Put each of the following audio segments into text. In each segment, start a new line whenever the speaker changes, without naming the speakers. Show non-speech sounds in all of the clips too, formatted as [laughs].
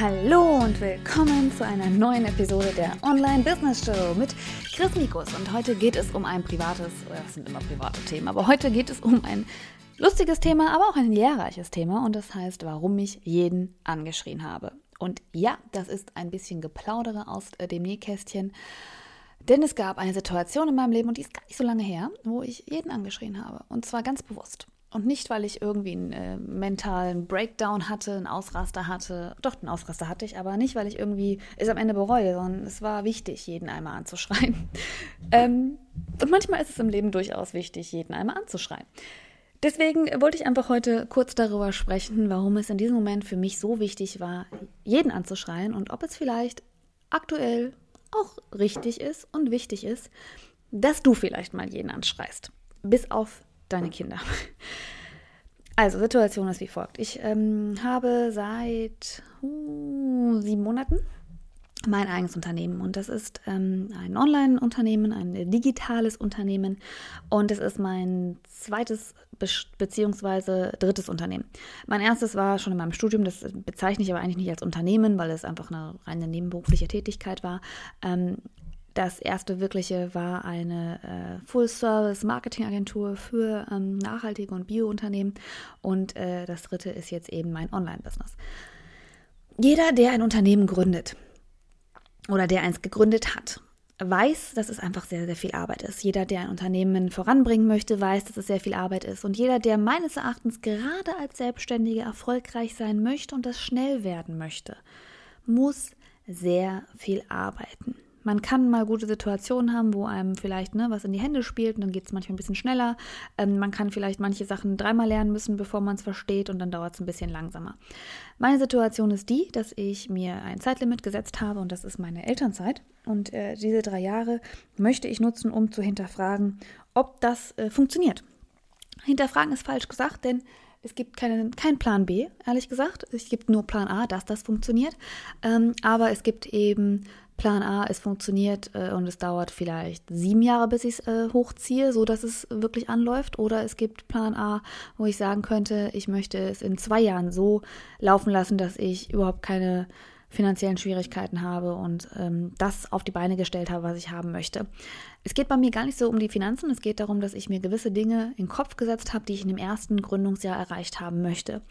Hallo und willkommen zu einer neuen Episode der Online Business Show mit Chris Mikus. Und heute geht es um ein privates, das sind immer private Themen, aber heute geht es um ein lustiges Thema, aber auch ein lehrreiches Thema. Und das heißt, warum ich jeden angeschrien habe. Und ja, das ist ein bisschen Geplaudere aus äh, dem Nähkästchen. Denn es gab eine Situation in meinem Leben, und die ist gar nicht so lange her, wo ich jeden angeschrien habe. Und zwar ganz bewusst. Und nicht, weil ich irgendwie einen äh, mentalen Breakdown hatte, einen Ausraster hatte. Doch, einen Ausraster hatte ich, aber nicht, weil ich irgendwie es am Ende bereue, sondern es war wichtig, jeden einmal anzuschreien. [laughs] ähm, und manchmal ist es im Leben durchaus wichtig, jeden einmal anzuschreien. Deswegen wollte ich einfach heute kurz darüber sprechen, warum es in diesem Moment für mich so wichtig war, jeden anzuschreien und ob es vielleicht aktuell auch richtig ist und wichtig ist, dass du vielleicht mal jeden anschreist. Bis auf deine Kinder. [laughs] Also, Situation ist wie folgt. Ich ähm, habe seit uh, sieben Monaten mein eigenes Unternehmen und das ist ähm, ein Online-Unternehmen, ein digitales Unternehmen und es ist mein zweites be beziehungsweise drittes Unternehmen. Mein erstes war schon in meinem Studium, das bezeichne ich aber eigentlich nicht als Unternehmen, weil es einfach eine reine nebenberufliche Tätigkeit war. Ähm, das erste wirkliche war eine äh, Full-Service-Marketing-Agentur für ähm, nachhaltige und Bio-Unternehmen. Und äh, das dritte ist jetzt eben mein Online-Business. Jeder, der ein Unternehmen gründet oder der eins gegründet hat, weiß, dass es einfach sehr, sehr viel Arbeit ist. Jeder, der ein Unternehmen voranbringen möchte, weiß, dass es sehr viel Arbeit ist. Und jeder, der meines Erachtens gerade als Selbstständiger erfolgreich sein möchte und das schnell werden möchte, muss sehr viel arbeiten. Man kann mal gute Situationen haben, wo einem vielleicht ne, was in die Hände spielt und dann geht es manchmal ein bisschen schneller. Ähm, man kann vielleicht manche Sachen dreimal lernen müssen, bevor man es versteht und dann dauert es ein bisschen langsamer. Meine Situation ist die, dass ich mir ein Zeitlimit gesetzt habe und das ist meine Elternzeit. Und äh, diese drei Jahre möchte ich nutzen, um zu hinterfragen, ob das äh, funktioniert. Hinterfragen ist falsch gesagt, denn es gibt keinen kein Plan B, ehrlich gesagt. Es gibt nur Plan A, dass das funktioniert. Ähm, aber es gibt eben Plan A, es funktioniert äh, und es dauert vielleicht sieben Jahre, bis ich es äh, hochziehe, so dass es wirklich anläuft. Oder es gibt Plan A, wo ich sagen könnte, ich möchte es in zwei Jahren so laufen lassen, dass ich überhaupt keine finanziellen Schwierigkeiten habe und ähm, das auf die Beine gestellt habe, was ich haben möchte. Es geht bei mir gar nicht so um die Finanzen, es geht darum, dass ich mir gewisse Dinge in den Kopf gesetzt habe, die ich in dem ersten Gründungsjahr erreicht haben möchte.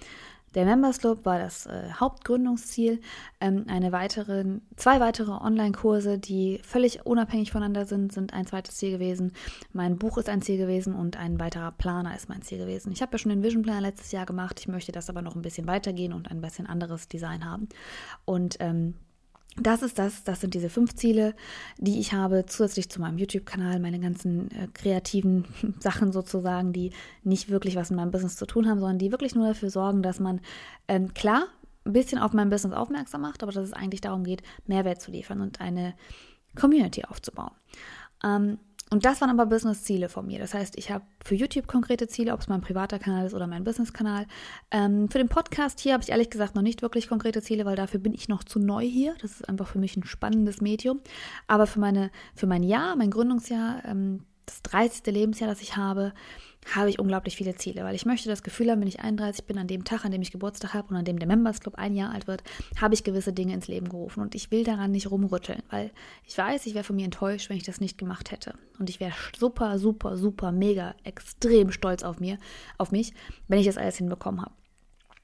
Der Members Club war das äh, Hauptgründungsziel. Ähm, eine weitere, zwei weitere Online-Kurse, die völlig unabhängig voneinander sind, sind ein zweites Ziel gewesen. Mein Buch ist ein Ziel gewesen und ein weiterer Planer ist mein Ziel gewesen. Ich habe ja schon den Vision Planner letztes Jahr gemacht. Ich möchte das aber noch ein bisschen weitergehen und ein bisschen anderes Design haben. Und ähm, das ist das, das sind diese fünf Ziele, die ich habe, zusätzlich zu meinem YouTube-Kanal, meine ganzen äh, kreativen [laughs] Sachen sozusagen, die nicht wirklich was mit meinem Business zu tun haben, sondern die wirklich nur dafür sorgen, dass man ähm, klar ein bisschen auf mein Business aufmerksam macht, aber dass es eigentlich darum geht, Mehrwert zu liefern und eine Community aufzubauen. Ähm, und das waren aber Business-Ziele von mir. Das heißt, ich habe für YouTube konkrete Ziele, ob es mein privater Kanal ist oder mein Business-Kanal. Ähm, für den Podcast hier habe ich ehrlich gesagt noch nicht wirklich konkrete Ziele, weil dafür bin ich noch zu neu hier. Das ist einfach für mich ein spannendes Medium. Aber für, meine, für mein Jahr, mein Gründungsjahr, ähm, das 30. Lebensjahr, das ich habe, habe ich unglaublich viele Ziele, weil ich möchte das Gefühl haben, wenn ich 31 bin, an dem Tag, an dem ich Geburtstag habe und an dem der Members Club ein Jahr alt wird, habe ich gewisse Dinge ins Leben gerufen und ich will daran nicht rumrütteln, weil ich weiß, ich wäre von mir enttäuscht, wenn ich das nicht gemacht hätte und ich wäre super, super, super, mega, extrem stolz auf mir, auf mich, wenn ich das alles hinbekommen habe.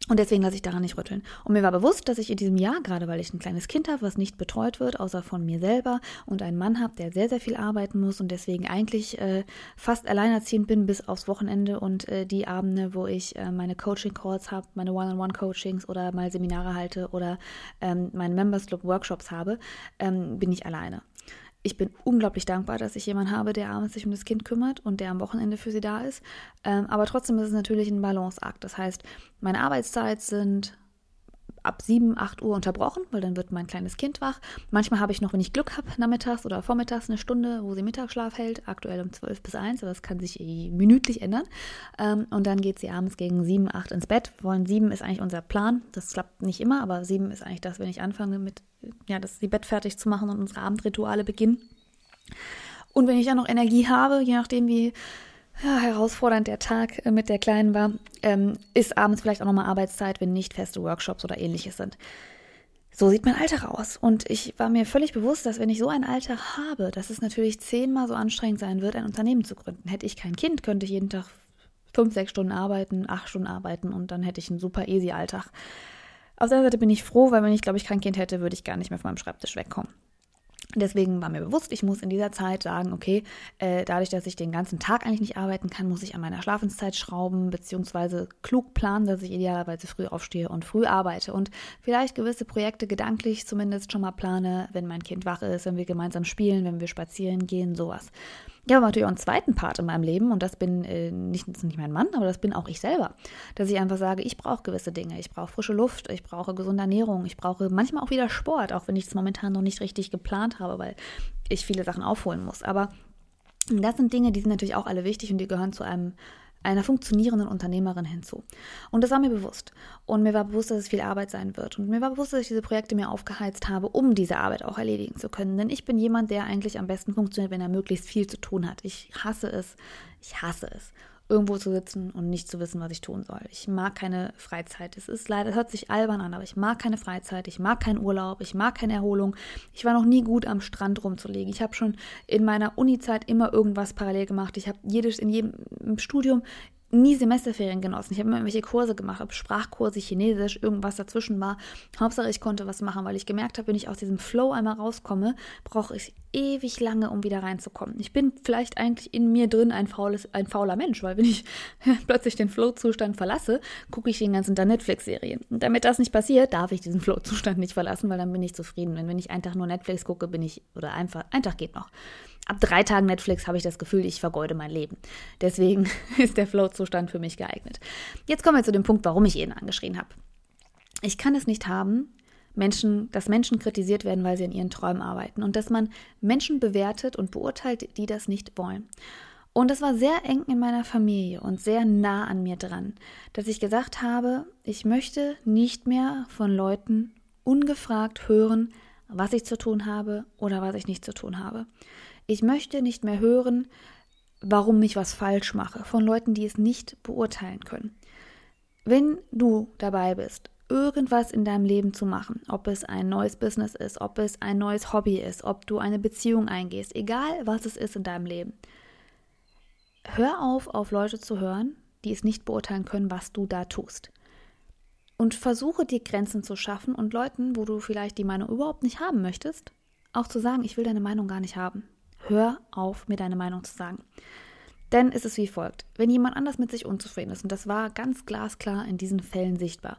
Und deswegen lasse ich daran nicht rütteln. Und mir war bewusst, dass ich in diesem Jahr, gerade weil ich ein kleines Kind habe, was nicht betreut wird, außer von mir selber, und einen Mann habe, der sehr, sehr viel arbeiten muss und deswegen eigentlich äh, fast alleinerziehend bin bis aufs Wochenende und äh, die Abende, wo ich äh, meine Coaching-Calls habe, meine One-on-One-Coachings oder mal Seminare halte oder ähm, meine Members Club Workshops habe, ähm, bin ich alleine ich bin unglaublich dankbar, dass ich jemanden habe, der abends sich um das Kind kümmert und der am Wochenende für sie da ist. Ähm, aber trotzdem ist es natürlich ein Balanceakt. Das heißt, meine Arbeitszeit sind ab 7, 8 Uhr unterbrochen, weil dann wird mein kleines Kind wach. Manchmal habe ich noch, wenn ich Glück habe, nachmittags oder vormittags eine Stunde, wo sie Mittagsschlaf hält, aktuell um 12 bis 1, aber das kann sich eh minütlich ändern. Ähm, und dann geht sie abends gegen 7, 8 ins Bett. Wollen 7 ist eigentlich unser Plan. Das klappt nicht immer, aber 7 ist eigentlich das, wenn ich anfange mit, ja, das die Bett fertig zu machen und unsere Abendrituale beginnen. Und wenn ich dann noch Energie habe, je nachdem wie ja, herausfordernd der Tag äh, mit der Kleinen war, ähm, ist abends vielleicht auch nochmal Arbeitszeit, wenn nicht feste Workshops oder ähnliches sind. so sieht mein Alter aus. Und ich war mir völlig bewusst, dass wenn ich so ein Alter habe, dass es natürlich zehnmal so anstrengend sein wird, ein Unternehmen zu gründen. Hätte ich kein Kind, könnte ich jeden Tag fünf, sechs Stunden arbeiten, acht Stunden arbeiten und dann hätte ich einen super easy Alltag. Auf der anderen Seite bin ich froh, weil wenn ich, glaube ich, kein Kind hätte, würde ich gar nicht mehr von meinem Schreibtisch wegkommen. Deswegen war mir bewusst, ich muss in dieser Zeit sagen, okay, äh, dadurch, dass ich den ganzen Tag eigentlich nicht arbeiten kann, muss ich an meiner Schlafenszeit schrauben, beziehungsweise klug planen, dass ich idealerweise früh aufstehe und früh arbeite und vielleicht gewisse Projekte gedanklich zumindest schon mal plane, wenn mein Kind wach ist, wenn wir gemeinsam spielen, wenn wir spazieren gehen, sowas. Ich habe natürlich auch einen zweiten Part in meinem Leben und das bin äh, nicht, das nicht mein Mann, aber das bin auch ich selber. Dass ich einfach sage, ich brauche gewisse Dinge. Ich brauche frische Luft, ich brauche gesunde Ernährung, ich brauche manchmal auch wieder Sport, auch wenn ich es momentan noch nicht richtig geplant habe, weil ich viele Sachen aufholen muss. Aber das sind Dinge, die sind natürlich auch alle wichtig und die gehören zu einem einer funktionierenden Unternehmerin hinzu. Und das war mir bewusst. Und mir war bewusst, dass es viel Arbeit sein wird. Und mir war bewusst, dass ich diese Projekte mir aufgeheizt habe, um diese Arbeit auch erledigen zu können. Denn ich bin jemand, der eigentlich am besten funktioniert, wenn er möglichst viel zu tun hat. Ich hasse es. Ich hasse es irgendwo zu sitzen und nicht zu wissen, was ich tun soll. Ich mag keine Freizeit. Es ist leider, hört sich albern an, aber ich mag keine Freizeit, ich mag keinen Urlaub, ich mag keine Erholung. Ich war noch nie gut am Strand rumzulegen. Ich habe schon in meiner Uni-Zeit immer irgendwas parallel gemacht. Ich habe jedes in jedem Studium nie Semesterferien genossen. Ich habe immer irgendwelche Kurse gemacht, ob Sprachkurse, Chinesisch, irgendwas dazwischen war. Hauptsache, ich konnte was machen, weil ich gemerkt habe, wenn ich aus diesem Flow einmal rauskomme, brauche ich ewig lange, um wieder reinzukommen. Ich bin vielleicht eigentlich in mir drin ein, faules, ein fauler Mensch, weil wenn ich [laughs] plötzlich den Flow-Zustand verlasse, gucke ich den ganzen Tag Netflix-Serien. Und damit das nicht passiert, darf ich diesen Flow-Zustand nicht verlassen, weil dann bin ich zufrieden. Und wenn ich Tag nur Netflix gucke, bin ich, oder einfach, ein Tag geht noch ab drei Tagen Netflix habe ich das Gefühl, ich vergeude mein Leben. Deswegen [laughs] ist der Flow-Zustand für mich geeignet. Jetzt kommen wir zu dem Punkt, warum ich ihn angeschrien habe. Ich kann es nicht haben, Menschen, dass Menschen kritisiert werden, weil sie an ihren Träumen arbeiten und dass man Menschen bewertet und beurteilt, die das nicht wollen. Und das war sehr eng in meiner Familie und sehr nah an mir dran, dass ich gesagt habe, ich möchte nicht mehr von Leuten ungefragt hören, was ich zu tun habe oder was ich nicht zu tun habe. Ich möchte nicht mehr hören, warum ich was falsch mache, von Leuten, die es nicht beurteilen können. Wenn du dabei bist, irgendwas in deinem Leben zu machen, ob es ein neues Business ist, ob es ein neues Hobby ist, ob du eine Beziehung eingehst, egal was es ist in deinem Leben, hör auf, auf Leute zu hören, die es nicht beurteilen können, was du da tust. Und versuche dir Grenzen zu schaffen und Leuten, wo du vielleicht die Meinung überhaupt nicht haben möchtest, auch zu sagen, ich will deine Meinung gar nicht haben. Hör auf, mir deine Meinung zu sagen. Denn es ist wie folgt. Wenn jemand anders mit sich unzufrieden ist, und das war ganz glasklar in diesen Fällen sichtbar,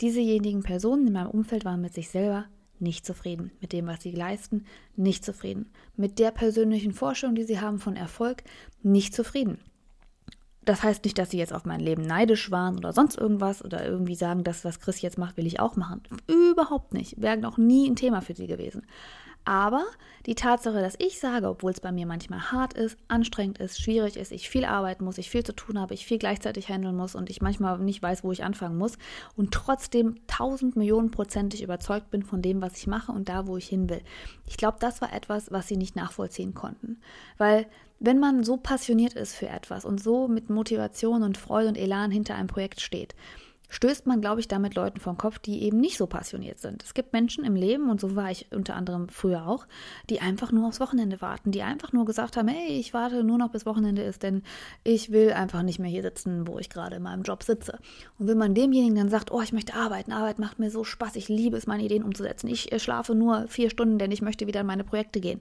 diesejenigen Personen in meinem Umfeld waren mit sich selber nicht zufrieden, mit dem, was sie leisten, nicht zufrieden, mit der persönlichen Vorstellung, die sie haben von Erfolg, nicht zufrieden. Das heißt nicht, dass sie jetzt auf mein Leben neidisch waren oder sonst irgendwas oder irgendwie sagen, das, was Chris jetzt macht, will ich auch machen. Überhaupt nicht. Wäre noch nie ein Thema für sie gewesen. Aber die Tatsache, dass ich sage, obwohl es bei mir manchmal hart ist, anstrengend ist, schwierig ist, ich viel arbeiten muss, ich viel zu tun habe, ich viel gleichzeitig handeln muss und ich manchmal nicht weiß, wo ich anfangen muss und trotzdem tausend Millionen prozentig überzeugt bin von dem, was ich mache und da, wo ich hin will. Ich glaube, das war etwas, was sie nicht nachvollziehen konnten. Weil wenn man so passioniert ist für etwas und so mit Motivation und Freude und Elan hinter einem Projekt steht, stößt man, glaube ich, damit Leuten vom Kopf, die eben nicht so passioniert sind. Es gibt Menschen im Leben, und so war ich unter anderem früher auch, die einfach nur aufs Wochenende warten, die einfach nur gesagt haben, hey, ich warte nur noch bis Wochenende ist, denn ich will einfach nicht mehr hier sitzen, wo ich gerade in meinem Job sitze. Und wenn man demjenigen dann sagt, oh, ich möchte arbeiten, Arbeit macht mir so Spaß, ich liebe es, meine Ideen umzusetzen, ich äh, schlafe nur vier Stunden, denn ich möchte wieder in meine Projekte gehen,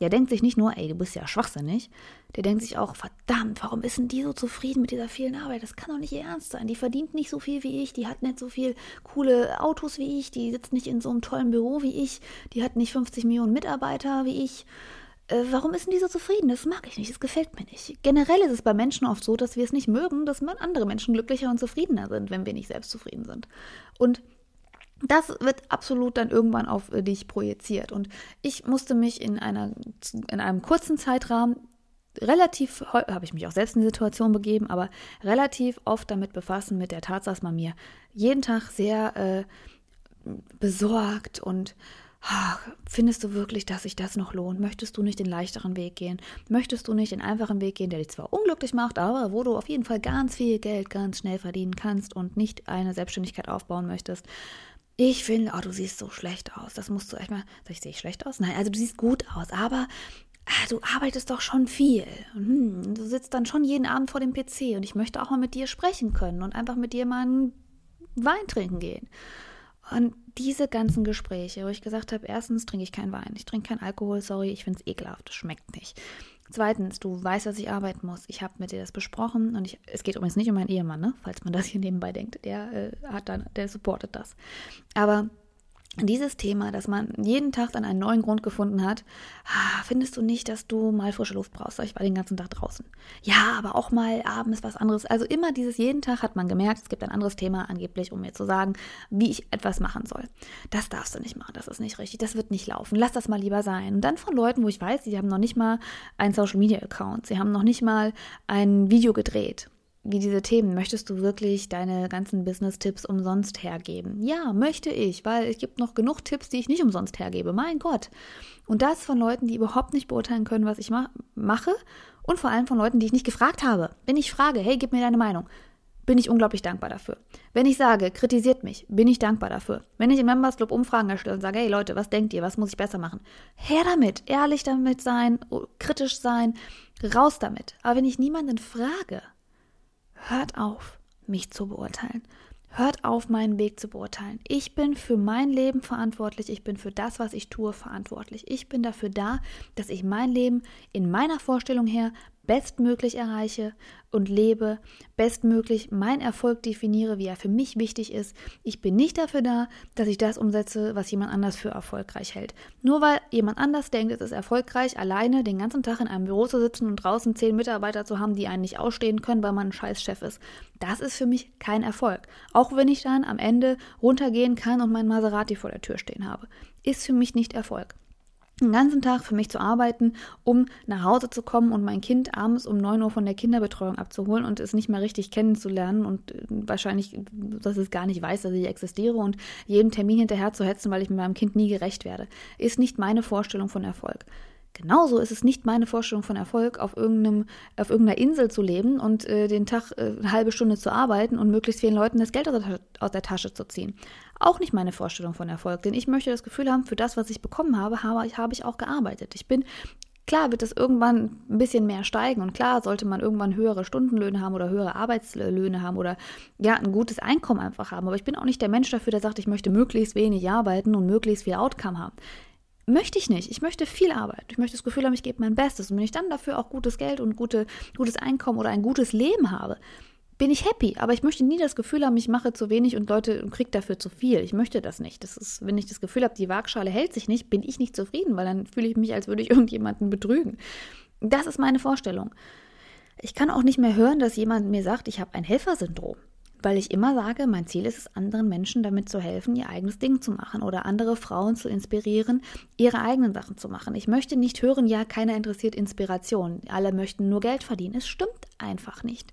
der denkt sich nicht nur, ey, du bist ja schwachsinnig, der denkt sich auch, verdammt, warum ist denn die so zufrieden mit dieser vielen Arbeit? Das kann doch nicht ihr Ernst sein. Die verdient nicht so viel wie ich, die hat nicht so viel coole Autos wie ich, die sitzt nicht in so einem tollen Büro wie ich, die hat nicht 50 Millionen Mitarbeiter wie ich. Äh, warum ist denn die so zufrieden? Das mag ich nicht, das gefällt mir nicht. Generell ist es bei Menschen oft so, dass wir es nicht mögen, dass andere Menschen glücklicher und zufriedener sind, wenn wir nicht selbst zufrieden sind. Und das wird absolut dann irgendwann auf dich projiziert. Und ich musste mich in, einer, in einem kurzen Zeitrahmen relativ, habe ich mich auch selbst in die Situation begeben, aber relativ oft damit befassen mit der Tatsache, dass man mir jeden Tag sehr äh, besorgt und ach, findest du wirklich, dass sich das noch lohnt? Möchtest du nicht den leichteren Weg gehen? Möchtest du nicht den einfachen Weg gehen, der dich zwar unglücklich macht, aber wo du auf jeden Fall ganz viel Geld ganz schnell verdienen kannst und nicht eine Selbstständigkeit aufbauen möchtest? Ich finde, oh, du siehst so schlecht aus. Das musst du echt mal. Sag ich, sehe ich schlecht aus? Nein, also du siehst gut aus, aber ah, du arbeitest doch schon viel. Hm, du sitzt dann schon jeden Abend vor dem PC und ich möchte auch mal mit dir sprechen können und einfach mit dir mal einen Wein trinken gehen. Und diese ganzen Gespräche, wo ich gesagt habe, erstens trinke ich keinen Wein, ich trinke keinen Alkohol, sorry, ich finde es ekelhaft, es schmeckt nicht. Zweitens, du weißt, dass ich arbeiten muss. Ich habe mit dir das besprochen und ich, es geht übrigens nicht um meinen Ehemann, ne? falls man das hier nebenbei denkt. Der äh, hat dann, der supportet das. Aber dieses Thema, dass man jeden Tag dann einen neuen Grund gefunden hat, ah, findest du nicht, dass du mal frische Luft brauchst? Ich war den ganzen Tag draußen. Ja, aber auch mal abends was anderes. Also immer dieses jeden Tag hat man gemerkt, es gibt ein anderes Thema angeblich, um mir zu sagen, wie ich etwas machen soll. Das darfst du nicht machen, das ist nicht richtig, das wird nicht laufen. Lass das mal lieber sein. Und dann von Leuten, wo ich weiß, sie haben noch nicht mal einen Social Media Account, sie haben noch nicht mal ein Video gedreht wie diese Themen, möchtest du wirklich deine ganzen Business-Tipps umsonst hergeben? Ja, möchte ich, weil es gibt noch genug Tipps, die ich nicht umsonst hergebe. Mein Gott. Und das von Leuten, die überhaupt nicht beurteilen können, was ich ma mache und vor allem von Leuten, die ich nicht gefragt habe. Wenn ich frage, hey, gib mir deine Meinung, bin ich unglaublich dankbar dafür. Wenn ich sage, kritisiert mich, bin ich dankbar dafür. Wenn ich im Members Club Umfragen erstelle und sage, hey Leute, was denkt ihr, was muss ich besser machen? Her damit, ehrlich damit sein, kritisch sein, raus damit. Aber wenn ich niemanden frage, Hört auf, mich zu beurteilen. Hört auf, meinen Weg zu beurteilen. Ich bin für mein Leben verantwortlich. Ich bin für das, was ich tue, verantwortlich. Ich bin dafür da, dass ich mein Leben in meiner Vorstellung her bestmöglich erreiche und lebe, bestmöglich meinen Erfolg definiere, wie er für mich wichtig ist. Ich bin nicht dafür da, dass ich das umsetze, was jemand anders für erfolgreich hält. Nur weil jemand anders denkt, es ist erfolgreich, alleine den ganzen Tag in einem Büro zu sitzen und draußen zehn Mitarbeiter zu haben, die einen nicht ausstehen können, weil man ein scheiß Chef ist. Das ist für mich kein Erfolg. Auch wenn ich dann am Ende runtergehen kann und mein Maserati vor der Tür stehen habe. Ist für mich nicht Erfolg den ganzen Tag für mich zu arbeiten, um nach Hause zu kommen und mein Kind abends um 9 Uhr von der Kinderbetreuung abzuholen und es nicht mehr richtig kennenzulernen und äh, wahrscheinlich, dass es gar nicht weiß, dass ich existiere und jedem Termin hinterher zu hetzen, weil ich mit meinem Kind nie gerecht werde, ist nicht meine Vorstellung von Erfolg. Genauso ist es nicht meine Vorstellung von Erfolg, auf, irgendeinem, auf irgendeiner Insel zu leben und äh, den Tag äh, eine halbe Stunde zu arbeiten und möglichst vielen Leuten das Geld aus der, aus der, Tasche zu ziehen. Auch nicht meine Vorstellung von Erfolg, denn ich möchte das Gefühl haben, für das, was ich bekommen habe, habe, habe ich auch gearbeitet. Ich bin Klar wird es irgendwann ein bisschen mehr steigen und klar sollte man irgendwann höhere Stundenlöhne haben oder höhere Arbeitslöhne haben oder ja, ein gutes Einkommen einfach haben. Aber ich bin auch nicht der Mensch dafür, der sagt, ich möchte möglichst wenig arbeiten und möglichst viel Outcome haben möchte ich nicht. Ich möchte viel Arbeit. Ich möchte das Gefühl haben, ich gebe mein Bestes. Und wenn ich dann dafür auch gutes Geld und gute, gutes Einkommen oder ein gutes Leben habe, bin ich happy. Aber ich möchte nie das Gefühl haben, ich mache zu wenig und Leute und kriege dafür zu viel. Ich möchte das nicht. Das ist, wenn ich das Gefühl habe, die Waagschale hält sich nicht, bin ich nicht zufrieden, weil dann fühle ich mich, als würde ich [laughs] irgendjemanden betrügen. Das ist meine Vorstellung. Ich kann auch nicht mehr hören, dass jemand mir sagt, ich habe ein Helfersyndrom weil ich immer sage, mein Ziel ist es, anderen Menschen damit zu helfen, ihr eigenes Ding zu machen oder andere Frauen zu inspirieren, ihre eigenen Sachen zu machen. Ich möchte nicht hören, ja, keiner interessiert Inspiration, alle möchten nur Geld verdienen. Es stimmt einfach nicht.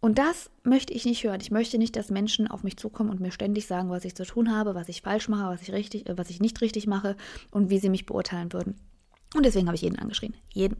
Und das möchte ich nicht hören. Ich möchte nicht, dass Menschen auf mich zukommen und mir ständig sagen, was ich zu tun habe, was ich falsch mache, was ich richtig, äh, was ich nicht richtig mache und wie sie mich beurteilen würden. Und deswegen habe ich jeden angeschrien. Jeden.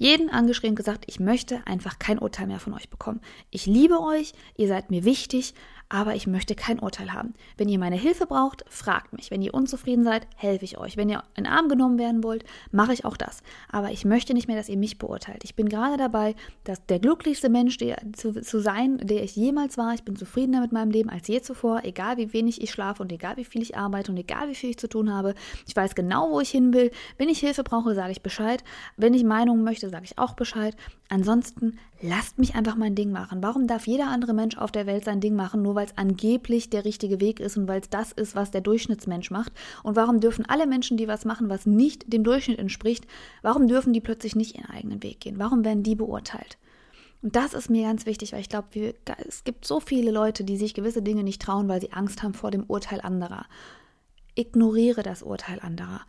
Jeden angeschrien und gesagt, ich möchte einfach kein Urteil mehr von euch bekommen. Ich liebe euch, ihr seid mir wichtig, aber ich möchte kein Urteil haben. Wenn ihr meine Hilfe braucht, fragt mich. Wenn ihr unzufrieden seid, helfe ich euch. Wenn ihr in den Arm genommen werden wollt, mache ich auch das. Aber ich möchte nicht mehr, dass ihr mich beurteilt. Ich bin gerade dabei, dass der glücklichste Mensch der, zu, zu sein, der ich jemals war. Ich bin zufriedener mit meinem Leben als je zuvor, egal wie wenig ich schlafe und egal wie viel ich arbeite und egal wie viel ich zu tun habe. Ich weiß genau, wo ich hin will. Wenn ich Hilfe brauche, sage ich Bescheid. Wenn ich Meinungen möchte, sage ich auch Bescheid. Ansonsten lasst mich einfach mein Ding machen. Warum darf jeder andere Mensch auf der Welt sein Ding machen, nur weil es angeblich der richtige Weg ist und weil es das ist, was der Durchschnittsmensch macht? Und warum dürfen alle Menschen, die was machen, was nicht dem Durchschnitt entspricht, warum dürfen die plötzlich nicht ihren eigenen Weg gehen? Warum werden die beurteilt? Und das ist mir ganz wichtig, weil ich glaube, es gibt so viele Leute, die sich gewisse Dinge nicht trauen, weil sie Angst haben vor dem Urteil anderer. Ignoriere das Urteil anderer.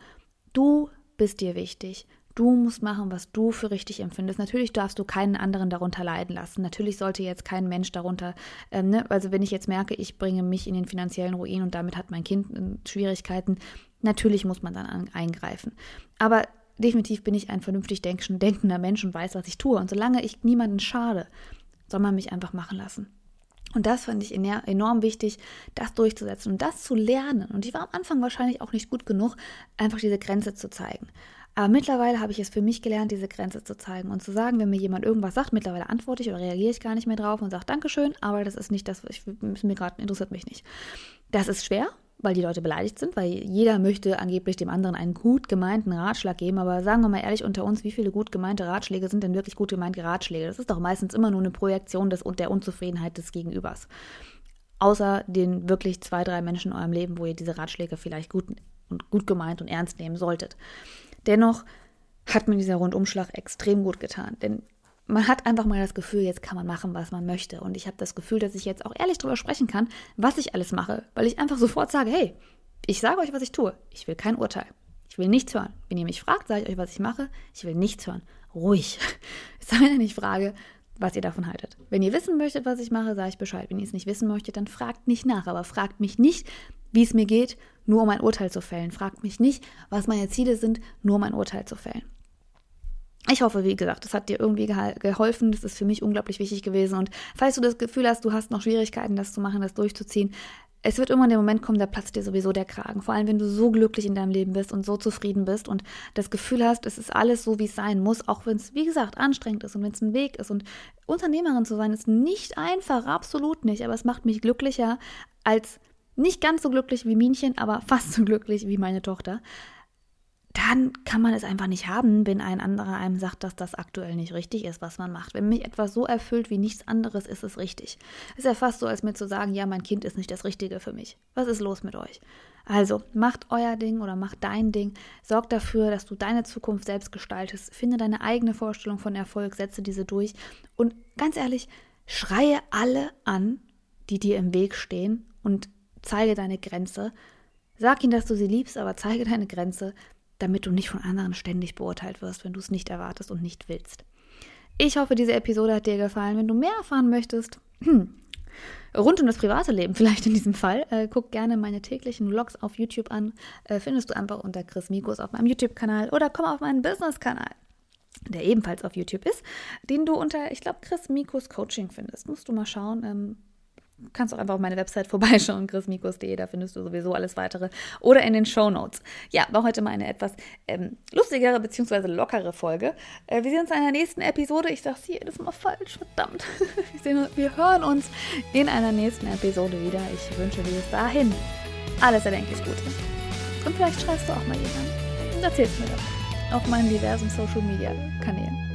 Du bist dir wichtig. Du musst machen, was du für richtig empfindest. Natürlich darfst du keinen anderen darunter leiden lassen. Natürlich sollte jetzt kein Mensch darunter, ähm, ne? also wenn ich jetzt merke, ich bringe mich in den finanziellen Ruin und damit hat mein Kind äh, Schwierigkeiten, natürlich muss man dann an, eingreifen. Aber definitiv bin ich ein vernünftig denkender Mensch und weiß, was ich tue. Und solange ich niemanden schade, soll man mich einfach machen lassen. Und das fand ich enorm wichtig, das durchzusetzen und das zu lernen. Und ich war am Anfang wahrscheinlich auch nicht gut genug, einfach diese Grenze zu zeigen. Aber mittlerweile habe ich es für mich gelernt, diese Grenze zu zeigen und zu sagen, wenn mir jemand irgendwas sagt, mittlerweile antworte ich oder reagiere ich gar nicht mehr drauf und sage Dankeschön, aber das ist nicht das, was ich, mir gerade interessiert mich nicht. Das ist schwer, weil die Leute beleidigt sind, weil jeder möchte angeblich dem anderen einen gut gemeinten Ratschlag geben. Aber sagen wir mal ehrlich unter uns, wie viele gut gemeinte Ratschläge sind denn wirklich gut gemeinte Ratschläge? Das ist doch meistens immer nur eine Projektion des, der Unzufriedenheit des Gegenübers. Außer den wirklich zwei, drei Menschen in eurem Leben, wo ihr diese Ratschläge vielleicht gut und gut gemeint und ernst nehmen solltet. Dennoch hat mir dieser Rundumschlag extrem gut getan, denn man hat einfach mal das Gefühl, jetzt kann man machen, was man möchte. Und ich habe das Gefühl, dass ich jetzt auch ehrlich darüber sprechen kann, was ich alles mache, weil ich einfach sofort sage, hey, ich sage euch, was ich tue. Ich will kein Urteil. Ich will nichts hören. Wenn ihr mich fragt, sage ich euch, was ich mache. Ich will nichts hören. Ruhig. Es sei denn, ich frage, was ihr davon haltet. Wenn ihr wissen möchtet, was ich mache, sage ich Bescheid. Wenn ihr es nicht wissen möchtet, dann fragt nicht nach. Aber fragt mich nicht, wie es mir geht, nur um ein Urteil zu fällen. Fragt mich nicht, was meine Ziele sind, nur um ein Urteil zu fällen. Ich hoffe, wie gesagt, das hat dir irgendwie geholfen. Das ist für mich unglaublich wichtig gewesen. Und falls du das Gefühl hast, du hast noch Schwierigkeiten, das zu machen, das durchzuziehen, es wird irgendwann der Moment kommen, da platzt dir sowieso der Kragen. Vor allem, wenn du so glücklich in deinem Leben bist und so zufrieden bist und das Gefühl hast, es ist alles so, wie es sein muss, auch wenn es, wie gesagt, anstrengend ist und wenn es ein Weg ist. Und Unternehmerin zu sein ist nicht einfach, absolut nicht. Aber es macht mich glücklicher als nicht ganz so glücklich wie Minchen, aber fast so glücklich wie meine Tochter dann kann man es einfach nicht haben, wenn ein anderer einem sagt, dass das aktuell nicht richtig ist, was man macht. Wenn mich etwas so erfüllt wie nichts anderes, ist es richtig. Es ist ja fast so, als mir zu sagen, ja, mein Kind ist nicht das Richtige für mich. Was ist los mit euch? Also, macht euer Ding oder macht dein Ding. Sorgt dafür, dass du deine Zukunft selbst gestaltest. Finde deine eigene Vorstellung von Erfolg, setze diese durch. Und ganz ehrlich, schreie alle an, die dir im Weg stehen und zeige deine Grenze. Sag ihnen, dass du sie liebst, aber zeige deine Grenze damit du nicht von anderen ständig beurteilt wirst, wenn du es nicht erwartest und nicht willst. Ich hoffe, diese Episode hat dir gefallen. Wenn du mehr erfahren möchtest, [clears throat] rund um das private Leben vielleicht in diesem Fall, äh, guck gerne meine täglichen Vlogs auf YouTube an. Äh, findest du einfach unter Chris Mikos auf meinem YouTube-Kanal oder komm auf meinen Business-Kanal der ebenfalls auf YouTube ist, den du unter, ich glaube, Chris Mikos Coaching findest. Musst du mal schauen. Ähm, kannst auch einfach auf meine Website [laughs] vorbeischauen, chrismikus.de, da findest du sowieso alles weitere. Oder in den Show Notes. Ja, war heute mal eine etwas ähm, lustigere bzw. lockere Folge. Äh, wir sehen uns in einer nächsten Episode. Ich sage sie jedes Mal falsch, verdammt. [laughs] wir, wir hören uns in einer nächsten Episode wieder. Ich wünsche dir bis dahin alles erdenklich Gute. Und vielleicht schreibst du auch mal jemanden und erzählst mir das auf meinen diversen Social Media Kanälen.